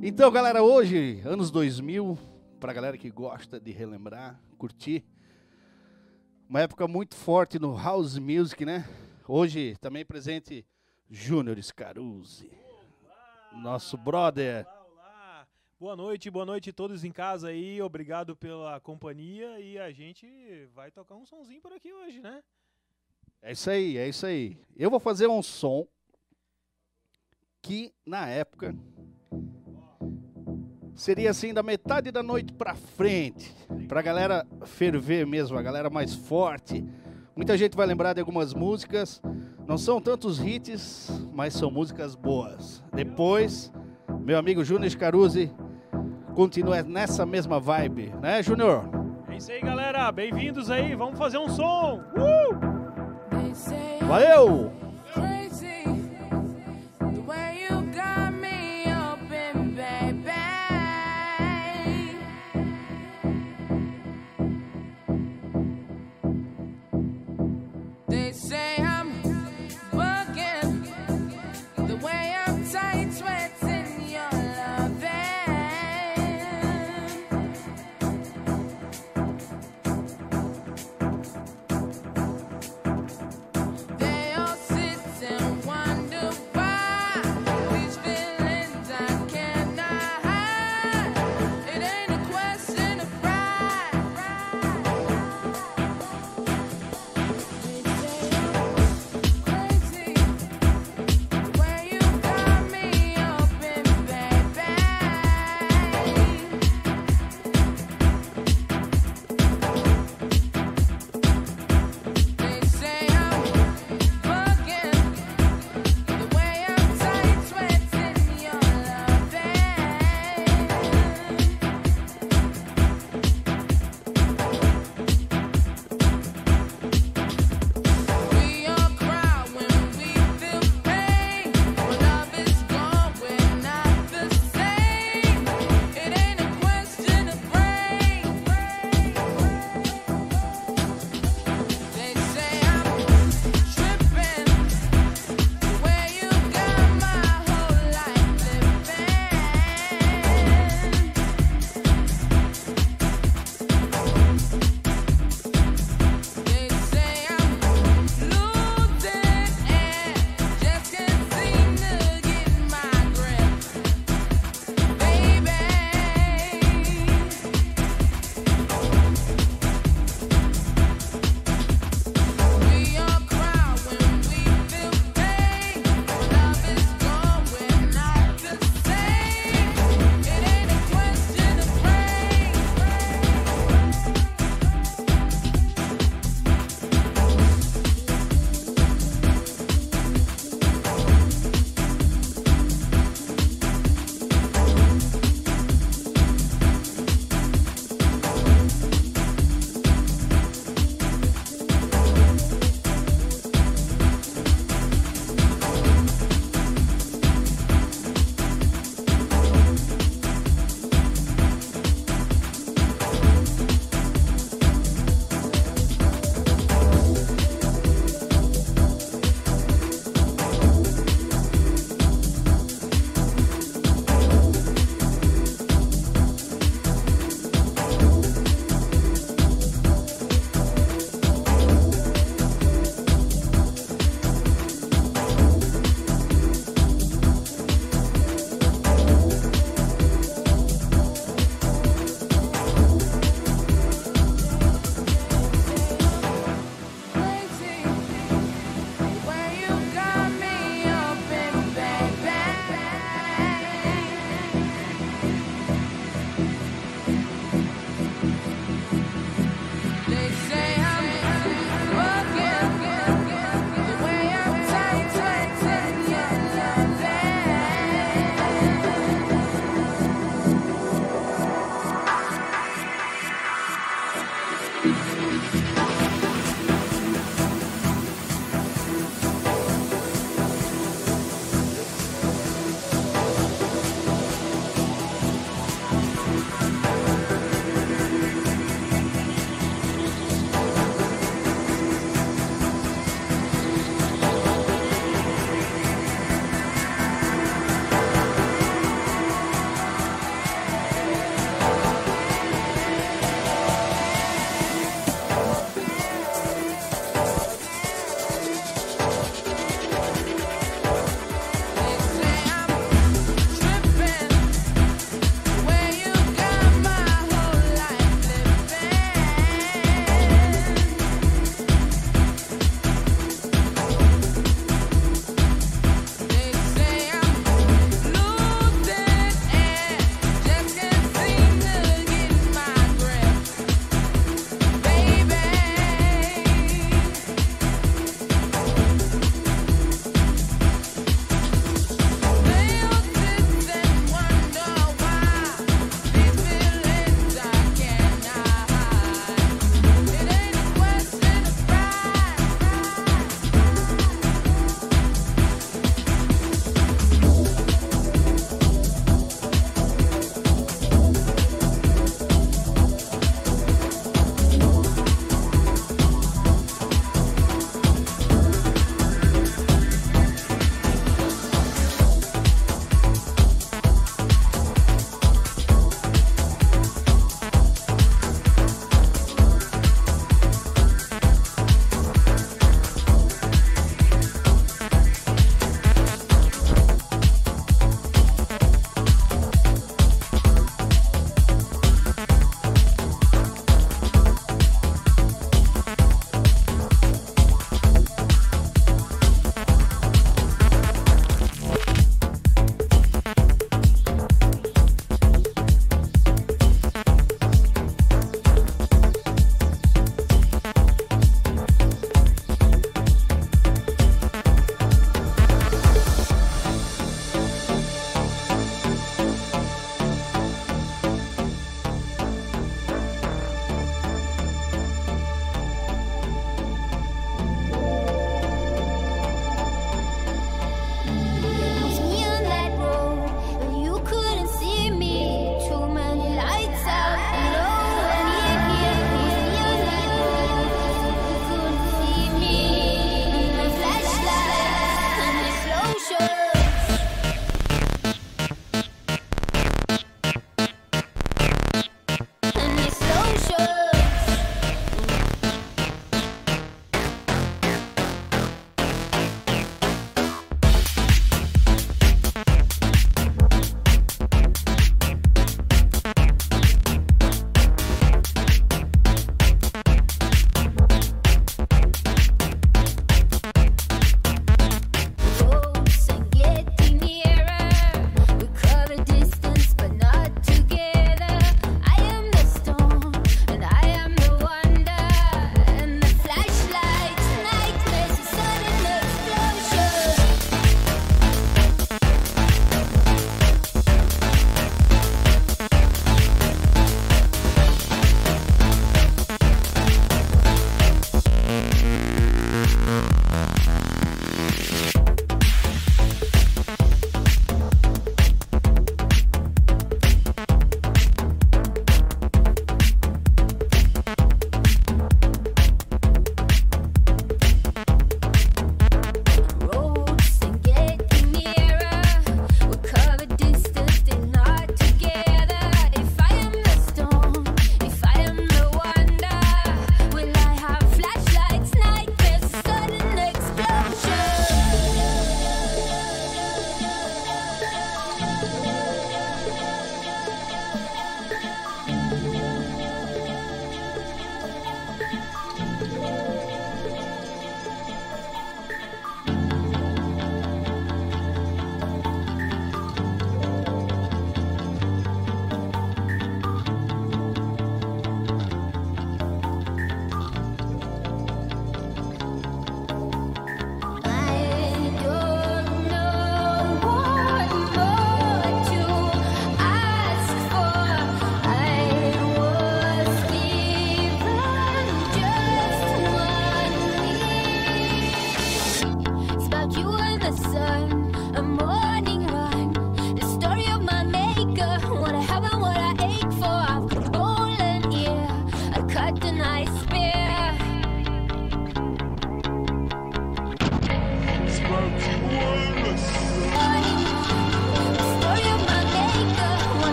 Então, galera, hoje, anos 2000, pra galera que gosta de relembrar, curtir, uma época muito forte no house music, né? Hoje também presente Júnior Scaruzzi, nosso brother. Olá, olá. Boa noite, boa noite a todos em casa aí. Obrigado pela companhia e a gente vai tocar um sonzinho por aqui hoje, né? É isso aí, é isso aí. Eu vou fazer um som que na época seria assim da metade da noite pra frente, pra galera ferver mesmo, a galera mais forte. Muita gente vai lembrar de algumas músicas, não são tantos hits, mas são músicas boas. Depois, meu amigo Júnior Scaruzzi continua nessa mesma vibe, né, Júnior? É isso aí, galera. Bem-vindos aí. Vamos fazer um som. Uh! Valeu!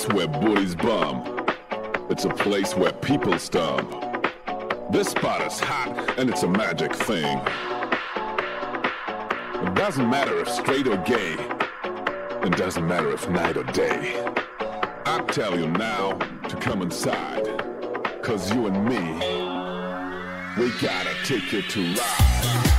place where booties bum. It's a place where people stomp. This spot is hot and it's a magic thing. It doesn't matter if straight or gay. It doesn't matter if night or day. I tell you now to come inside. Cause you and me, we gotta take it to life.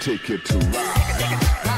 take it to rock.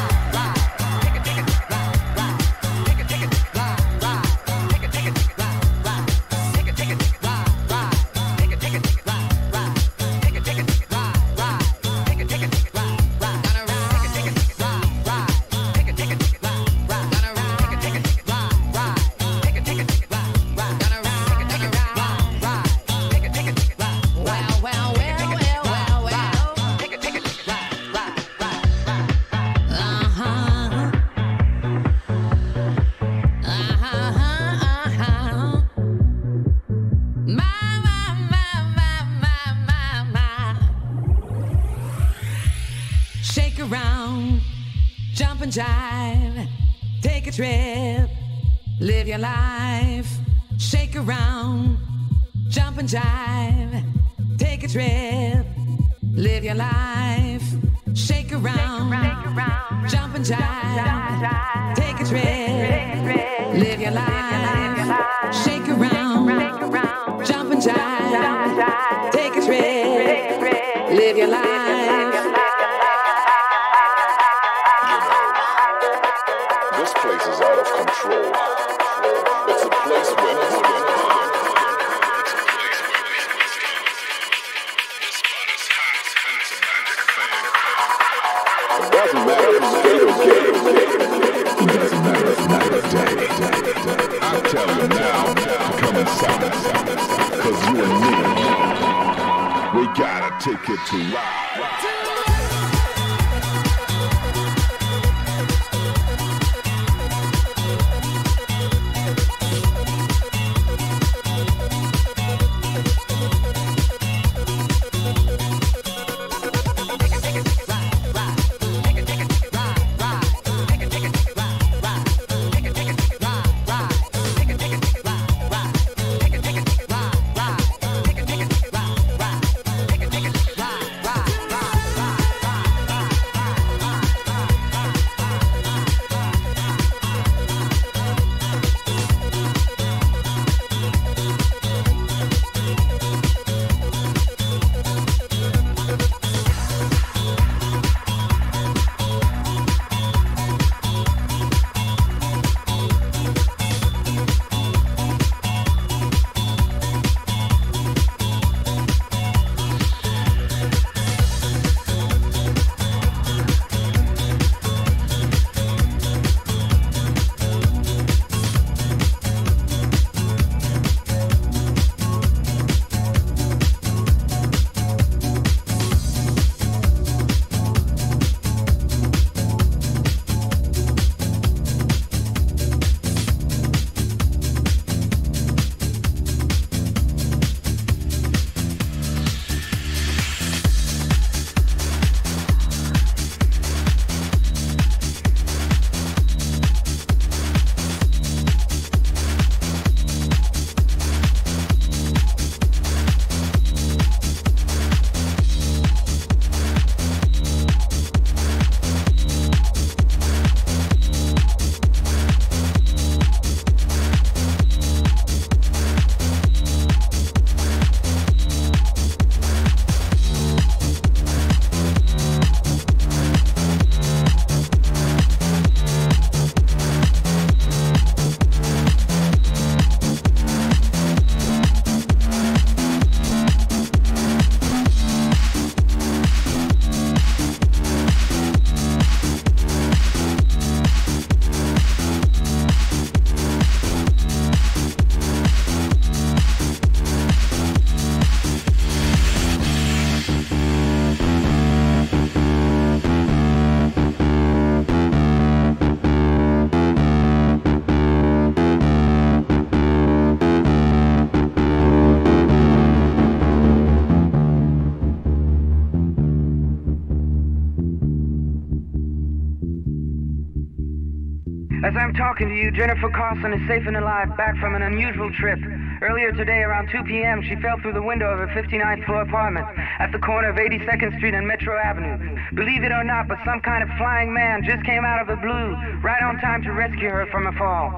As I'm talking to you, Jennifer Carlson is safe and alive, back from an unusual trip. Earlier today, around 2 p.m., she fell through the window of her 59th floor apartment at the corner of 82nd Street and Metro Avenue. Believe it or not, but some kind of flying man just came out of the blue, right on time to rescue her from a fall.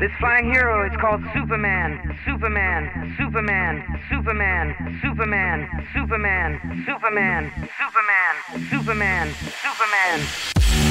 This flying hero is called Superman. Superman. Superman. Superman. Superman. Superman. Superman. Superman. Superman. Superman. Jump